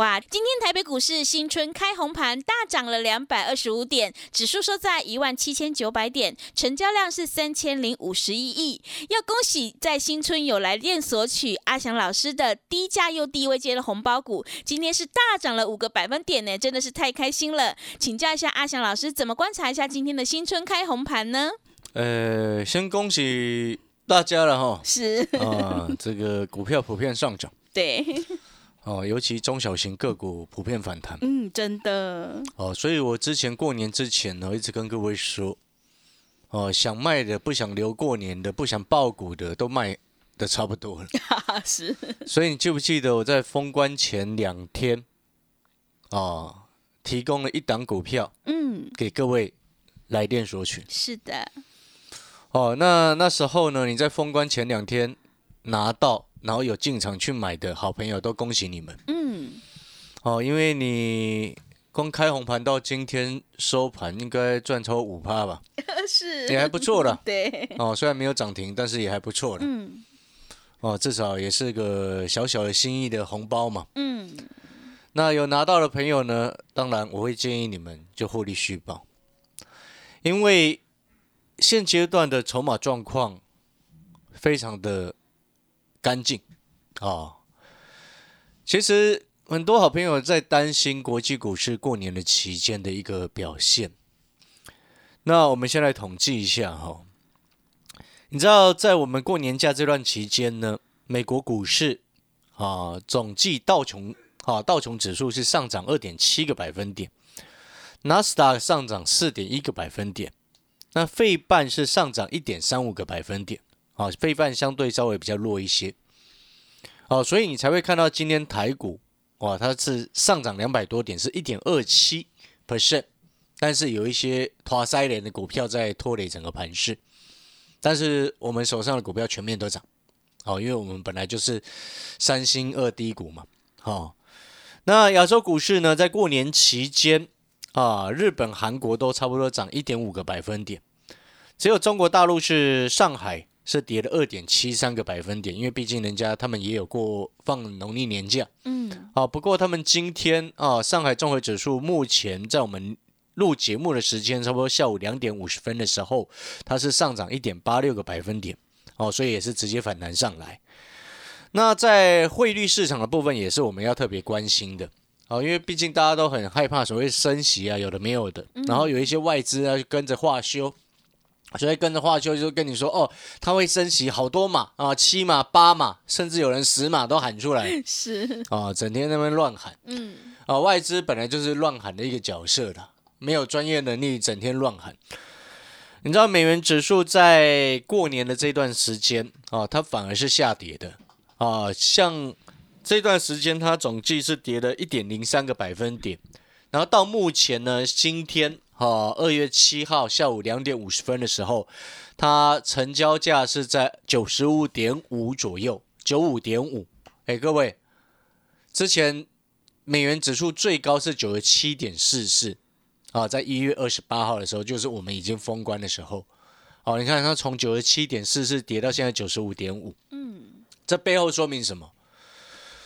哇，今天台北股市新春开红盘，大涨了两百二十五点，指数收在一万七千九百点，成交量是三千零五十一亿。要恭喜在新春有来电索取阿翔老师的低价又低位接的红包股，今天是大涨了五个百分点呢，真的是太开心了。请教一下阿翔老师，怎么观察一下今天的新春开红盘呢？呃，先恭喜大家了哈。是啊，这个股票普遍上涨。对。哦，尤其中小型个股普遍反弹。嗯，真的。哦，所以我之前过年之前呢，一直跟各位说，哦，想卖的、不想留过年的、不想爆股的，都卖的差不多了。是。所以你记不记得我在封关前两天，哦，提供了一档股票，嗯，给各位来电索取。是的。哦，那那时候呢，你在封关前两天拿到。然后有进场去买的好朋友都恭喜你们。嗯，哦，因为你光开红盘到今天收盘，应该赚超五趴吧？是，也还不错了。对，哦，虽然没有涨停，但是也还不错了。嗯，哦，至少也是个小小的心意的红包嘛。嗯，那有拿到的朋友呢，当然我会建议你们就获利续报，因为现阶段的筹码状况非常的。干净，啊，其实很多好朋友在担心国际股市过年的期间的一个表现。那我们先来统计一下哈，你知道在我们过年假这段期间呢，美国股市啊总计道琼啊道琼指数是上涨二点七个百分点，纳斯达克上涨四点一个百分点，那费半是上涨一点三五个百分点。啊，费半相对稍微比较弱一些，哦，所以你才会看到今天台股哇，它是上涨两百多点，是一点二七 percent，但是有一些拖塞连的股票在拖累整个盘势，但是我们手上的股票全面都涨，哦，因为我们本来就是三星二低股嘛，哦，那亚洲股市呢，在过年期间啊，日本、韩国都差不多涨一点五个百分点，只有中国大陆是上海。是跌了二点七三个百分点，因为毕竟人家他们也有过放农历年假，嗯，啊，不过他们今天啊，上海综合指数目前在我们录节目的时间，差不多下午两点五十分的时候，它是上涨一点八六个百分点，哦，所以也是直接反弹上来。那在汇率市场的部分，也是我们要特别关心的，哦，因为毕竟大家都很害怕所谓升息啊，有的没有的，然后有一些外资啊跟着化修。所以跟着华秋就跟你说哦，他会升息好多码啊，七码、八码，甚至有人十码都喊出来，是。啊，整天那边乱喊，嗯，啊，外资本来就是乱喊的一个角色的，没有专业能力，整天乱喊。你知道美元指数在过年的这段时间啊，它反而是下跌的。啊，像这段时间它总计是跌了一点零三个百分点，然后到目前呢，今天。好，二月七号下午两点五十分的时候，它成交价是在九十五点五左右，九五点五。哎，各位，之前美元指数最高是九十七点四四，啊，在一月二十八号的时候，就是我们已经封关的时候。哦，你看它从九十七点四四跌到现在九十五点五，嗯，这背后说明什么？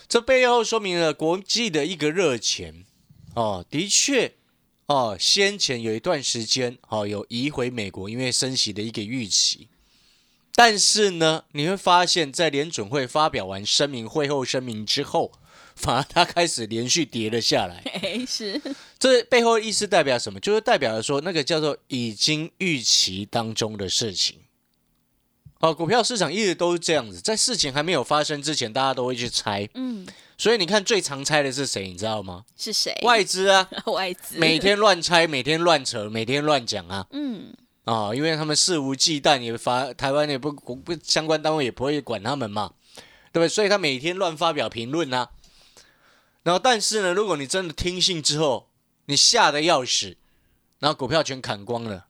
这背后说明了国际的一个热钱，哦，的确。哦，先前有一段时间，哦，有移回美国，因为升息的一个预期。但是呢，你会发现在联准会发表完声明会后声明之后，反而它开始连续跌了下来。是，这背后意思代表什么？就是代表了说，那个叫做已经预期当中的事情。哦，股票市场一直都是这样子，在事情还没有发生之前，大家都会去猜。嗯。所以你看，最常猜的是谁？你知道吗？是谁？外资啊，外资每天乱猜，每天乱扯，每天乱讲啊。嗯，哦，因为他们肆无忌惮，也发台湾也不不相关单位也不会管他们嘛，对不对？所以他每天乱发表评论啊。然后，但是呢，如果你真的听信之后，你吓得要死，然后股票全砍光了，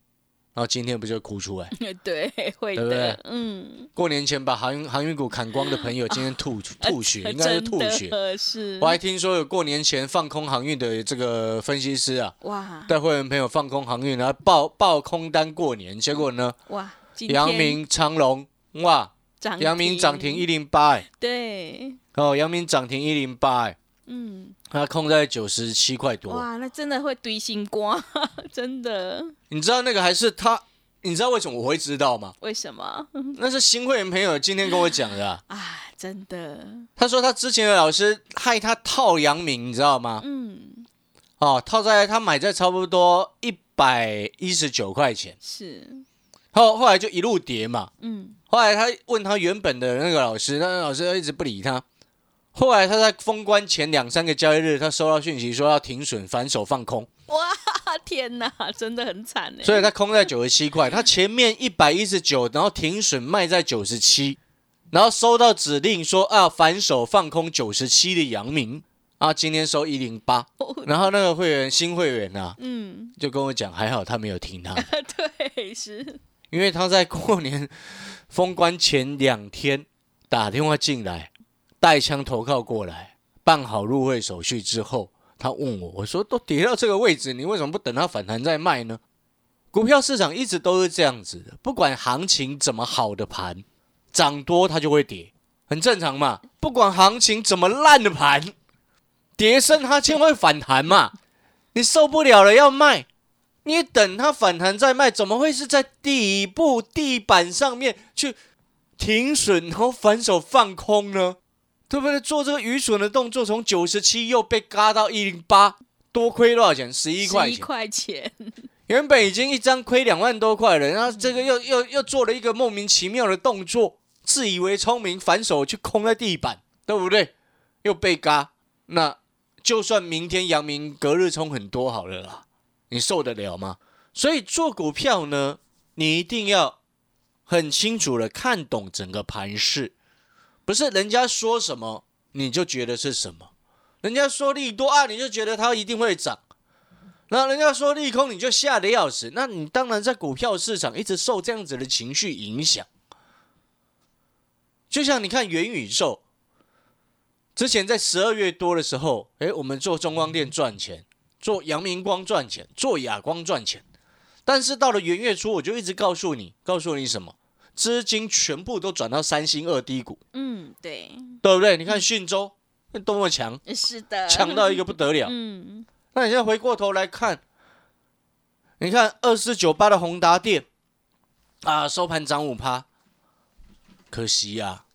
然后今天不就哭出来？对，会的，嗯。过年前把航运航运股砍光的朋友，今天吐吐血，应该是吐血。是。我还听说有过年前放空航运的这个分析师啊，哇，带会员朋友放空航运，然后爆爆空单过年，结果呢？哇，阳明长隆，哇，阳明涨停一零八，对。哦，阳明涨停一零八，嗯，它控在九十七块多。哇，那真的会堆心瓜，真的。你知道那个还是他？你知道为什么我会知道吗？为什么？那是新会员朋友今天跟我讲的。啊，真的。他说他之前的老师害他套阳明，你知道吗？嗯。哦，套在他买在差不多一百一十九块钱。是。后后来就一路跌嘛。嗯。后来他问他原本的那个老师，那个老师一直不理他。后来他在封关前两三个交易日，他收到讯息说要停损，反手放空。哇天哪，真的很惨哎！所以他空在九十七块，他前面一百一十九，然后停损卖在九十七，然后收到指令说啊反手放空九十七的阳明啊，今天收一零八，然后那个会员新会员啊，嗯，就跟我讲还好他没有听他，对，是因为他在过年封关前两天打电话进来。带枪投靠过来，办好入会手续之后，他问我：“我说都跌到这个位置，你为什么不等它反弹再卖呢？”股票市场一直都是这样子的，不管行情怎么好的盘，涨多它就会跌，很正常嘛。不管行情怎么烂的盘，跌升它就会反弹嘛。你受不了了要卖，你等它反弹再卖，怎么会是在底部地板上面去停损，然后反手放空呢？对不对？做这个愚蠢的动作，从九十七又被嘎到一零八，多亏多少钱？十一块钱。一块钱。原本已经一张亏两万多块了，然后这个又又又做了一个莫名其妙的动作，自以为聪明，反手去空在地板，对不对？又被嘎。那就算明天阳明隔日冲很多好了啦，你受得了吗？所以做股票呢，你一定要很清楚的看懂整个盘势。不是人家说什么你就觉得是什么，人家说利多啊，你就觉得它一定会涨；那人家说利空，你就吓得要死。那你当然在股票市场一直受这样子的情绪影响。就像你看元宇宙，之前在十二月多的时候，哎，我们做中光电赚钱，做阳明光赚钱，做亚光赚钱。但是到了元月初，我就一直告诉你，告诉你什么？资金全部都转到三星二低股，嗯，对，对不对？你看讯州多么强，是的，强到一个不得了。嗯，那你现在回过头来看，你看二四九八的宏达电啊，收盘涨五趴，可惜呀，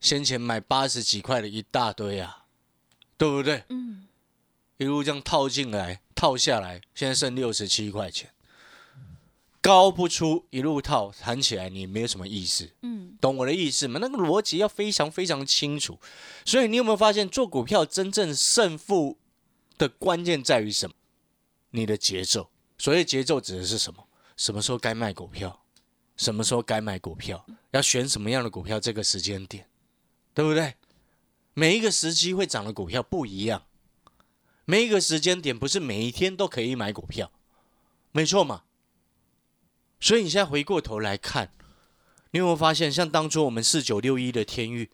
先前买八十几块的一大堆啊，对不对？嗯，一路这样套进来，套下来，现在剩六十七块钱。高不出一路套，谈起来你没有什么意思，嗯，懂我的意思吗？那个逻辑要非常非常清楚。所以你有没有发现，做股票真正胜负的关键在于什么？你的节奏。所谓节奏指的是什么？什么时候该卖股票？什么时候该买股票？要选什么样的股票？这个时间点，对不对？每一个时机会涨的股票不一样，每一个时间点不是每一天都可以买股票，没错嘛？所以你现在回过头来看，你有没有发现，像当初我们四九六一的天域，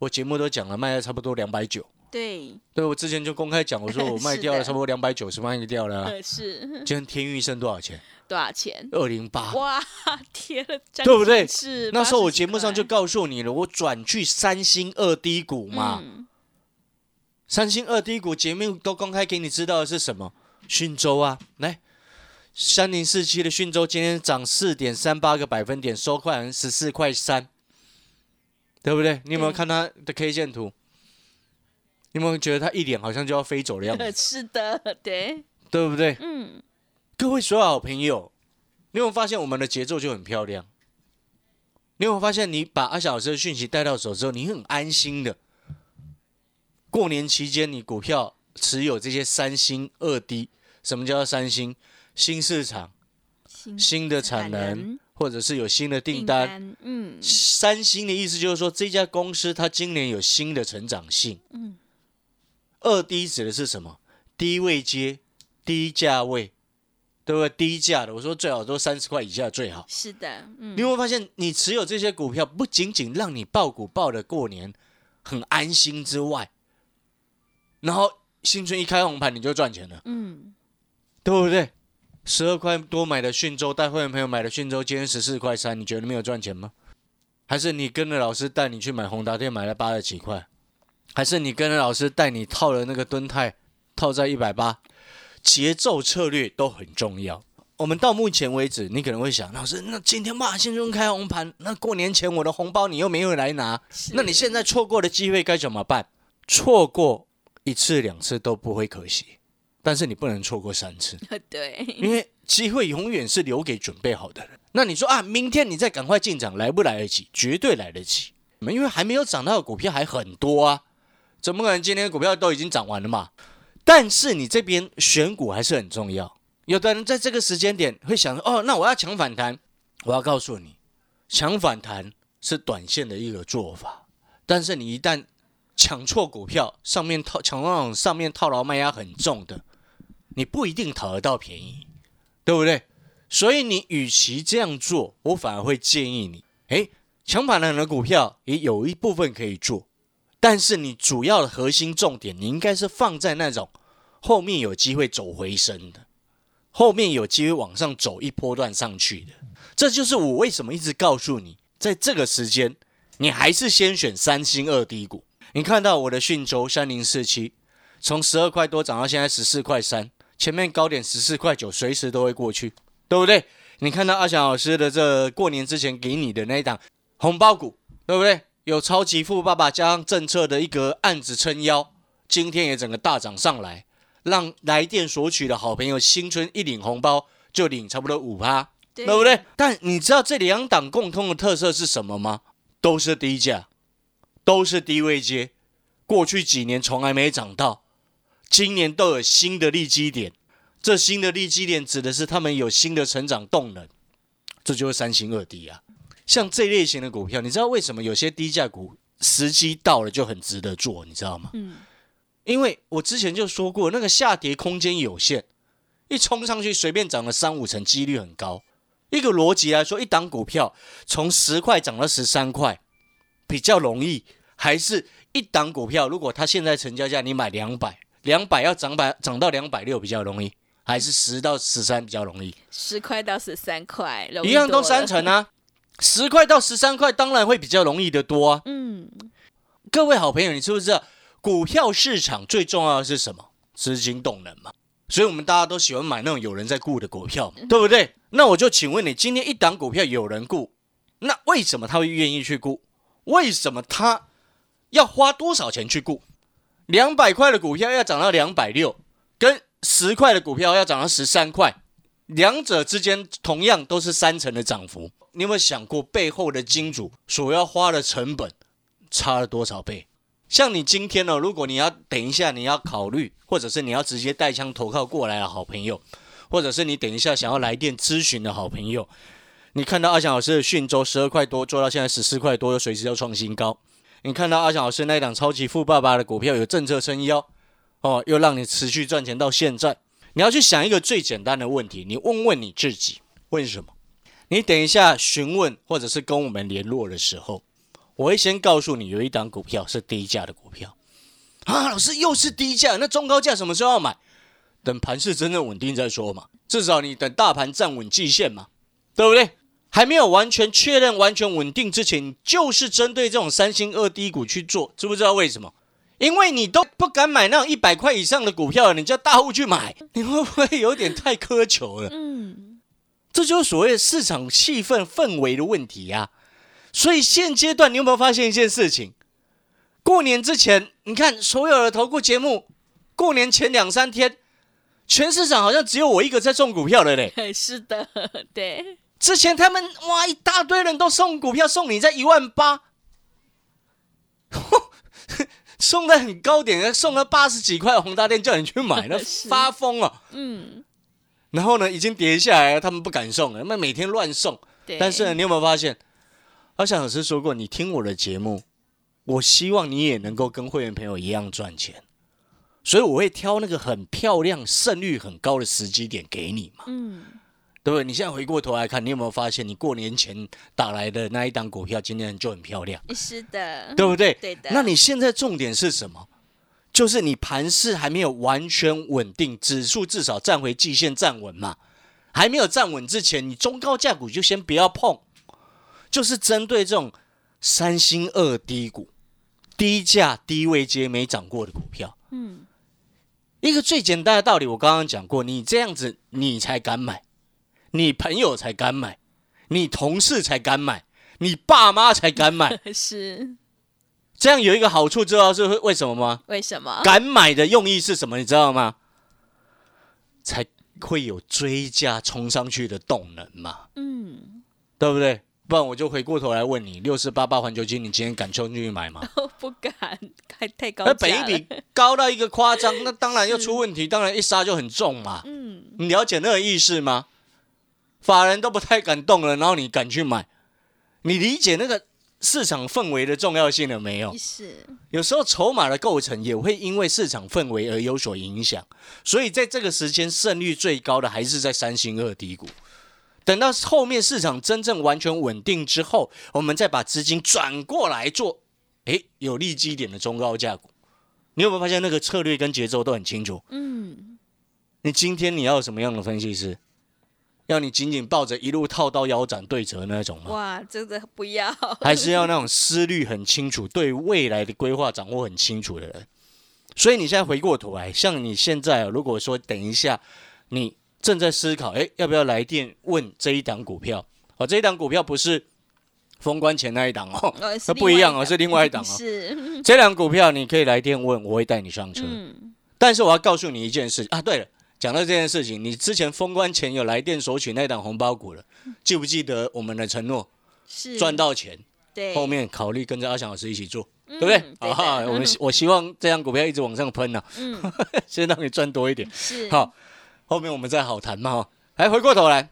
我节目都讲了，卖了差不多两百九。对，对我之前就公开讲，我说 我卖掉了差不多两百九十万就掉了。是。今天天域剩多少钱？多少钱？二零八。哇，天了，对不对？是。那时候我节目上就告诉你了，我转去三星二低股嘛。三星二低股节目都公开给你知道的是什么？讯州啊，来。三零四七的讯州今天涨四点三八个百分点，收快十四块三，对不对？你有没有看它的 K 线图？你有没有觉得它一脸好像就要飞走的样子？是的，对，对不对？嗯。各位所有好朋友，你有没有发现我们的节奏就很漂亮？你有没有发现，你把阿小老师的讯息带到手之后，你很安心的。过年期间，你股票持有这些三星二低，什么叫三星？新市场、新的产能，或者是有新的订单。嗯，三星的意思就是说，这家公司它今年有新的成长性。嗯，二低指的是什么？低位接，低价位，对不对？低价的，我说最好都三十块以下最好。是的，嗯，你会发现，你持有这些股票，不仅仅让你爆股爆的过年很安心之外，然后新春一开红盘你就赚钱了。嗯，对不对？十二块多买的讯州，带会员朋友买的讯州，今天十四块三，你觉得没有赚钱吗？还是你跟着老师带你去买宏达店，买了八十几块？还是你跟着老师带你套了那个蹲泰？套在一百八，节奏策略都很重要。我们到目前为止，你可能会想，老师，那今天嘛，新春开红盘，那过年前我的红包你又没有来拿，那你现在错过的机会该怎么办？错过一次两次都不会可惜，但是你不能错过三次。对，因为机会永远是留给准备好的人。那你说啊，明天你再赶快进场，来不来得及？绝对来得及。因为还没有涨到的股票还很多啊，怎么可能今天股票都已经涨完了嘛？但是你这边选股还是很重要。有的人在这个时间点会想：哦，那我要抢反弹。我要告诉你，抢反弹是短线的一个做法。但是你一旦抢错股票，上面套抢那种上面套牢卖压很重的，你不一定讨得到便宜，对不对？所以你与其这样做，我反而会建议你：诶，抢反弹的股票也有一部分可以做。但是你主要的核心重点，你应该是放在那种后面有机会走回升的，后面有机会往上走一波段上去的。这就是我为什么一直告诉你，在这个时间，你还是先选三星二低股。你看到我的讯州三零四七，从十二块多涨到现在十四块三，前面高点十四块九，随时都会过去，对不对？你看到阿翔老师的这过年之前给你的那一档红包股，对不对？有超级富爸爸加上政策的一个案子撑腰，今天也整个大涨上来，让来电索取的好朋友新春一领红包就领差不多五趴，对不对？但你知道这两档共通的特色是什么吗？都是低价，都是低位接，过去几年从来没涨到，今年都有新的利基点，这新的利基点指的是他们有新的成长动能，这就是三星二低啊。像这类型的股票，你知道为什么有些低价股时机到了就很值得做？你知道吗？嗯，因为我之前就说过，那个下跌空间有限，一冲上去随便涨了三五成，几率很高。一个逻辑来说，一档股票从十块涨到十三块比较容易，还是一档股票如果它现在成交价你买两百，两百要涨百涨到两百六比较容易，还是十到十三比较容易？十块到十三块，一样都三成啊。十块到十三块，当然会比较容易的多啊。嗯，各位好朋友，你知不知道股票市场最重要的是什么？资金动能嘛。所以我们大家都喜欢买那种有人在顾的股票，对不对？那我就请问你，今天一档股票有人顾，那为什么他会愿意去顾？为什么他要花多少钱去顾？两百块的股票要涨到两百六，跟十块的股票要涨到十三块，两者之间同样都是三成的涨幅。你有没有想过背后的金主所要花的成本差了多少倍？像你今天呢，如果你要等一下你要考虑，或者是你要直接带枪投靠过来的好朋友，或者是你等一下想要来电咨询的好朋友，你看到阿翔老师的讯州十二块多做到现在十四块多，又随时要创新高。你看到阿强老师那一档超级富爸爸的股票有政策撑腰，哦，又让你持续赚钱到现在。你要去想一个最简单的问题，你问问你自己，为什么？你等一下询问或者是跟我们联络的时候，我会先告诉你有一档股票是低价的股票啊，老师又是低价，那中高价什么时候要买？等盘势真正稳定再说嘛，至少你等大盘站稳季线嘛，对不对？还没有完全确认完全稳定之前，就是针对这种三星二低股去做，知不知道为什么？因为你都不敢买那种一百块以上的股票，你叫大户去买，你会不会有点太苛求了？嗯。这就是所谓市场气氛氛围的问题呀，所以现阶段你有没有发现一件事情？过年之前，你看所有的投顾节目，过年前两三天，全市场好像只有我一个在中股票的嘞。是的，对。之前他们哇，一大堆人都送股票，送你在一万八，送的很高点，送了八十几块，宏达店叫你去买，那发疯了。嗯。然后呢已经跌下来了，他们不敢送了，那每天乱送。但是呢，你有没有发现？阿翔老师说过，你听我的节目，我希望你也能够跟会员朋友一样赚钱，所以我会挑那个很漂亮、胜率很高的时机点给你嘛。嗯，对不对？你现在回过头来看，你有没有发现，你过年前打来的那一档股票，今天就很漂亮？是的，对不对？对的。那你现在重点是什么？就是你盘势还没有完全稳定，指数至少站回季线站稳嘛。还没有站稳之前，你中高价股就先不要碰。就是针对这种三星二低股、低价低位接没涨过的股票，嗯，一个最简单的道理，我刚刚讲过，你这样子你才敢买，你朋友才敢买，你同事才敢买，你爸妈才敢买，是这样有一个好处，知道是为什么吗？为什么？敢买的用意是什么？你知道吗？才会有追加冲上去的动能嘛，嗯，对不对？不然我就回过头来问你，六四八八环球金，你今天敢冲进去买吗？不敢，太太高。那本一比高到一个夸张，那当然要出问题，当然一杀就很重嘛。嗯，你了解那个意思吗？法人都不太敢动了，然后你敢去买，你理解那个市场氛围的重要性了没有？是。有时候筹码的构成也会因为市场氛围而有所影响，所以在这个时间胜率最高的还是在三星二低谷。等到后面市场真正完全稳定之后，我们再把资金转过来做，哎，有利基点的中高价股。你有没有发现那个策略跟节奏都很清楚？嗯。你今天你要什么样的分析师？要你紧紧抱着一路套到腰斩对折那种吗？哇，真的不要。还是要那种思虑很清楚、对未来的规划掌握很清楚的人。所以你现在回过头来，像你现在，如果说等一下你。正在思考，哎，要不要来电问这一档股票？哦，这一档股票不是封关前那一档哦，那不一样哦，是另外一档哦。是这档股票，你可以来电问，我会带你上车。嗯。但是我要告诉你一件事啊，对了，讲到这件事情，你之前封关前有来电索取那档红包股了，记不记得我们的承诺？是赚到钱，对，后面考虑跟着阿翔老师一起做，对不对？啊，我们我希望这张股票一直往上喷呢，嗯，先让你赚多一点，是好。后面我们再好谈嘛哈，来回过头来，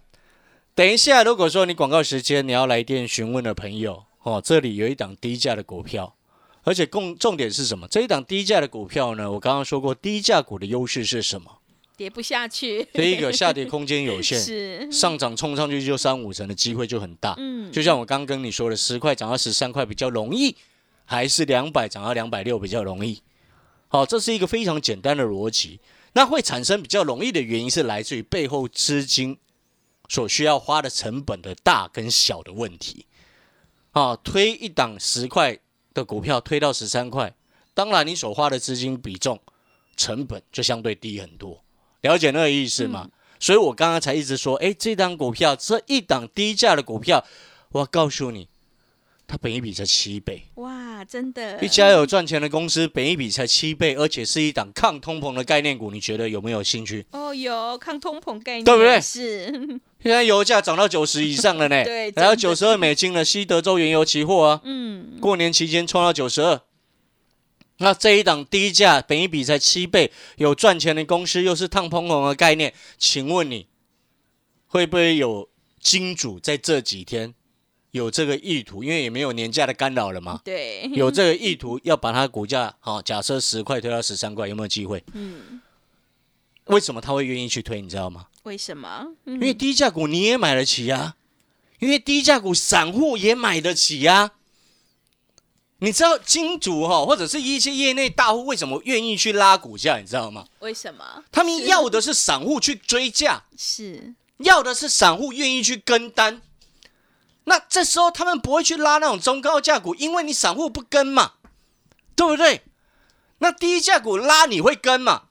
等一下，如果说你广告时间你要来电询问的朋友哦，这里有一档低价的股票，而且共重点是什么？这一档低价的股票呢，我刚刚说过，低价股的优势是什么？跌不下去。第一个下跌空间有限，是上涨冲上去就三五成的机会就很大。嗯，就像我刚跟你说的，十块涨到十三块比较容易，还是两百涨到两百六比较容易？好，这是一个非常简单的逻辑。那会产生比较容易的原因是来自于背后资金所需要花的成本的大跟小的问题。啊，推一档十块的股票推到十三块，当然你所花的资金比重成本就相对低很多。了解那个意思吗？所以我刚刚才一直说，哎，这档股票这一档低价的股票，我告诉你。它本一比才七倍，哇，真的！一家有赚钱的公司，本一比才七倍，而且是一档抗通膨的概念股，你觉得有没有兴趣？哦，有抗通膨概念，对不对？是。现在油价涨到九十以上了呢，对，还有九十二美金了，西德州原油期货啊，嗯，过年期间冲到九十二。那这一档低价，本一比才七倍，有赚钱的公司，又是烫通膨的概念，请问你会不会有金主在这几天？有这个意图，因为也没有年假的干扰了嘛。对，有这个意图要把它股价，好，假设十块推到十三块，有没有机会？嗯。为什么他会愿意去推？你知道吗？为什么？因为低价股你也买得起呀，因为低价股散户也买得起呀。你知道金主哈，或者是一些业内大户为什么愿意去拉股价？你知道吗？为什么？他们要的是散户去追价，是要的是散户愿意去跟单。那这时候他们不会去拉那种中高价股，因为你散户不跟嘛，对不对？那低价股拉你会跟嘛？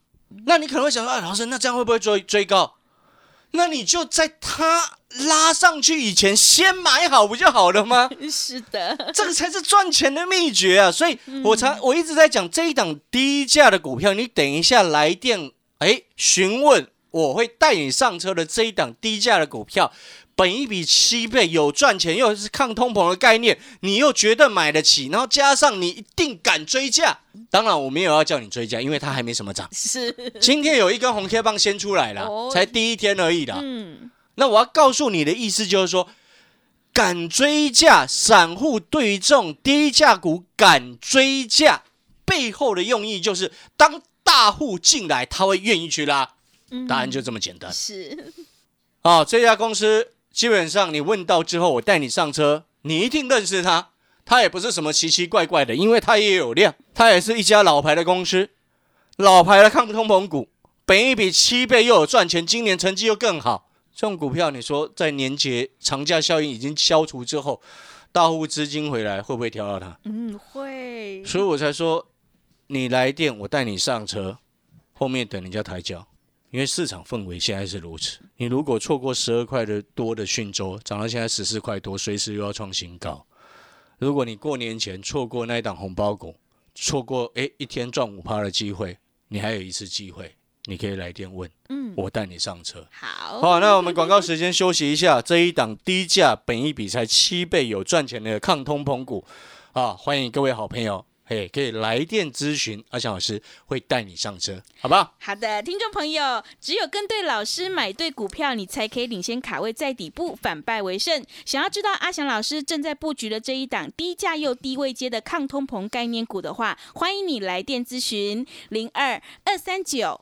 那你可能会想说，哎，老师，那这样会不会追追高？那你就在它拉上去以前先买好不就好了吗？是的，这个才是赚钱的秘诀啊！所以我才我一直在讲这一档低价的股票，你等一下来电，哎，询问我会带你上车的这一档低价的股票，本一比七倍，有赚钱，又是抗通膨的概念，你又觉得买得起，然后加上你一定敢追价。当然，我没有要叫你追价，因为它还没什么涨。是，今天有一根红 K 棒先出来了，哦才第一天而已啦。嗯，那我要告诉你的意思就是说，敢追价，散户对于这种低价股敢追价，背后的用意就是，当大户进来，他会愿意去拉。嗯答案就这么简单。是，啊，这家公司基本上你问到之后，我带你上车，你一定认识它。它也不是什么奇奇怪怪的，因为它也有量，它也是一家老牌的公司，老牌的抗通膨股，本一比七倍又有赚钱，今年成绩又更好。这种股票，你说在年节长假效应已经消除之后，大户资金回来，会不会挑到它？嗯，会，所以我才说，你来电，我带你上车，后面等人家抬轿，因为市场氛围现在是如此。你如果错过十二块的多的讯州，涨到现在十四块多，随时又要创新高。如果你过年前错过那一档红包股，错过诶一天赚五趴的机会，你还有一次机会，你可以来电问，嗯，我带你上车。好，好，那我们广告时间休息一下。这一档低价、本一比才七倍有赚钱的抗通膨股啊，欢迎各位好朋友，嘿，可以来电咨询，阿翔老师会带你上车，好不好？好的，听众朋友，只有跟对老师、买对股票，你才可以领先卡位在底部，反败为胜。想要知道阿翔老师正在布局的这一档低价又低位接的抗通膨概念股的话，欢迎你来电咨询零二二三九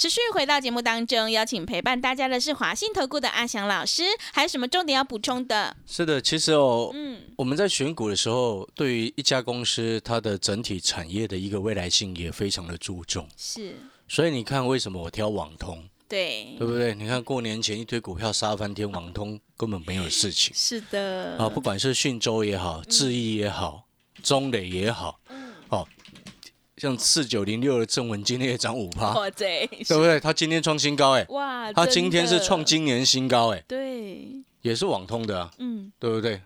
持续回到节目当中，邀请陪伴大家的是华信投顾的阿翔老师，还有什么重点要补充的？是的，其实哦，嗯，我们在选股的时候，对于一家公司它的整体产业的一个未来性也非常的注重。是所以你看，为什么我挑网通，对，对不对？你看过年前一堆股票杀翻天，网通根本没有事情。是的，啊，不管是讯州也好，智毅也好，中磊也好，哦，像四九零六的正文今天也涨五趴，哇对，对不对？它今天创新高，哎，哇，它今天是的创今年新高，哎，对，也是网通的啊，嗯，对不对？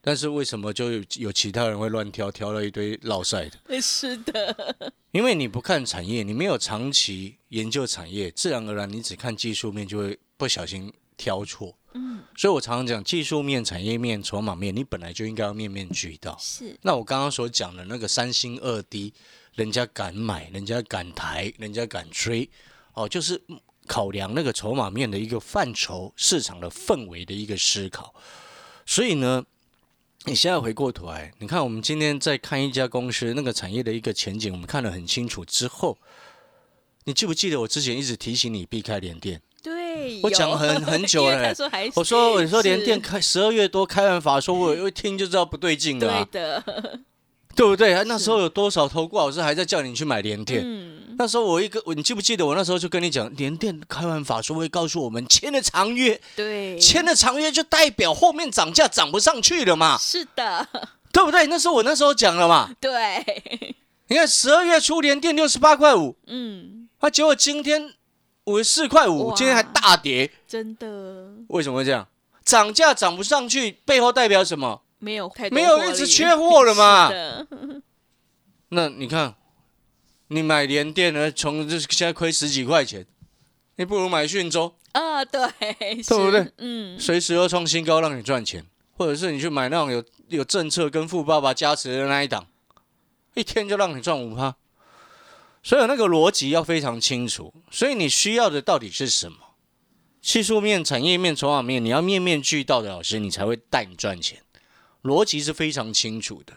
但是为什么就有有其他人会乱挑，挑了一堆落赛的？是的，因为你不看产业，你没有长期研究产业，自然而然你只看技术面，就会不小心挑错。嗯，所以我常常讲，技术面、产业面、筹码面，你本来就应该要面面俱到。是那我刚刚所讲的那个三星二低，人家敢买，人家敢抬，人家敢追，哦，就是考量那个筹码面的一个范畴、市场的氛围的一个思考。所以呢，你现在回过头来，你看我们今天在看一家公司那个产业的一个前景，我们看得很清楚之后，你记不记得我之前一直提醒你避开联电？对，我讲有。很很久了 他说还我说我说联是。电开十二月多开完法说，我 一听就知道不对劲了、对啊，的，对不对？那时候有多少投顾老师还在叫你去买连电？嗯，那时候我一个，你记不记得我那时候就跟你讲，连电开完法说会告诉我们签了长约，对，签了长约就代表后面涨价涨不上去了嘛，是的，对不对？那时候我那时候讲了嘛，对，你看十二月初连电六十八块五，嗯，啊，结果今天五十四块五，今天还大跌，真的为什么会这样？涨价涨不上去，背后代表什么？没有太多没有一直缺货了嘛，那你看，你买联电呢，从这现在亏十几块钱，你不如买讯州。啊，对，对对不对？嗯，随时要创新高让你赚钱，或者是你去买那种有有政策跟富爸爸加持的那一档，一天就让你赚五趴。所以那个逻辑要非常清楚。所以你需要的到底是什么？技术面、产业面、筹码面，你要面面俱到的老师，你才会带你赚钱。逻辑是非常清楚的。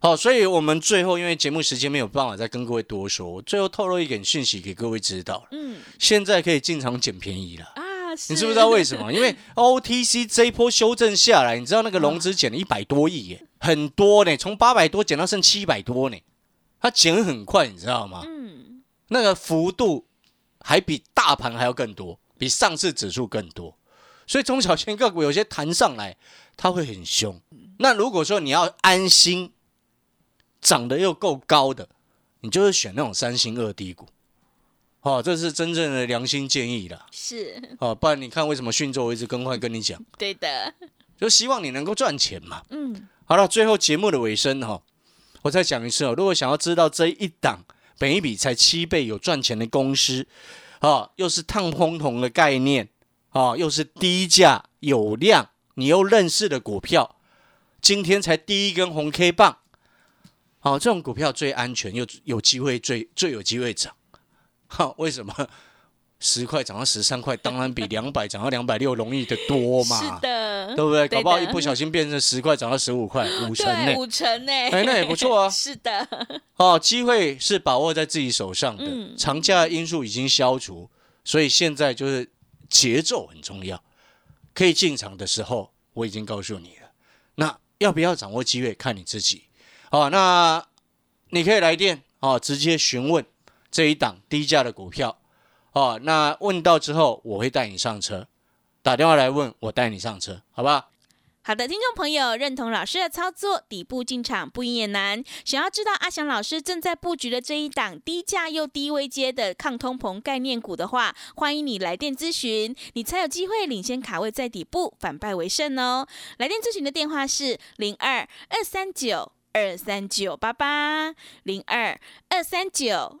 好，所以我们最后因为节目时间没有办法再跟各位多说，我最后透露一点讯息给各位知道。嗯，现在可以进场捡便宜了啊！你知不知道为什么？因为 OTC 这一波修正下来，你知道那个融资减了一百多亿耶，很多呢，从八百多减到剩七百多呢，它减很快，你知道吗？嗯，那个幅度还比大盘还要更多，比上次指数更多，所以中小型个股有些弹上来，它会很凶。那如果说你要安心。涨得又够高的，你就是选那种三星二低股，哦，这是真正的良心建议啦。是哦，不然你看为什么迅州我一直更换跟你讲？对的，就希望你能够赚钱嘛。嗯，好了，最后节目的尾声哈，我再讲一次哦，如果想要知道这一档本一笔才七倍有赚钱的公司，啊，又是烫烘铜的概念，啊，又是低价有量，你又认识的股票，今天才第一根红 K 棒。好，这种股票最安全，又有机会最最有机会涨。好，为什么十块涨到十三块，当然比两百涨到两百六容易的多嘛？是的，对不对？搞不好一不小心变成十块涨到十五块，五成呢？五成呢？哎，那也不错啊。是的。哦，机会是把握在自己手上的。长假因素已经消除，所以现在就是节奏很重要。可以进场的时候，我已经告诉你了。那要不要掌握机会，看你自己。好，那你可以来电哦，直接询问这一档低价的股票哦。那问到之后，我会带你上车，打电话来问我带你上车，好不？好好的，听众朋友，认同老师的操作，底部进场不赢也难。想要知道阿翔老师正在布局的这一档低价又低位阶的抗通膨概念股的话，欢迎你来电咨询，你才有机会领先卡位在底部，反败为胜哦。来电咨询的电话是零二二三九。二三九八八零二二三九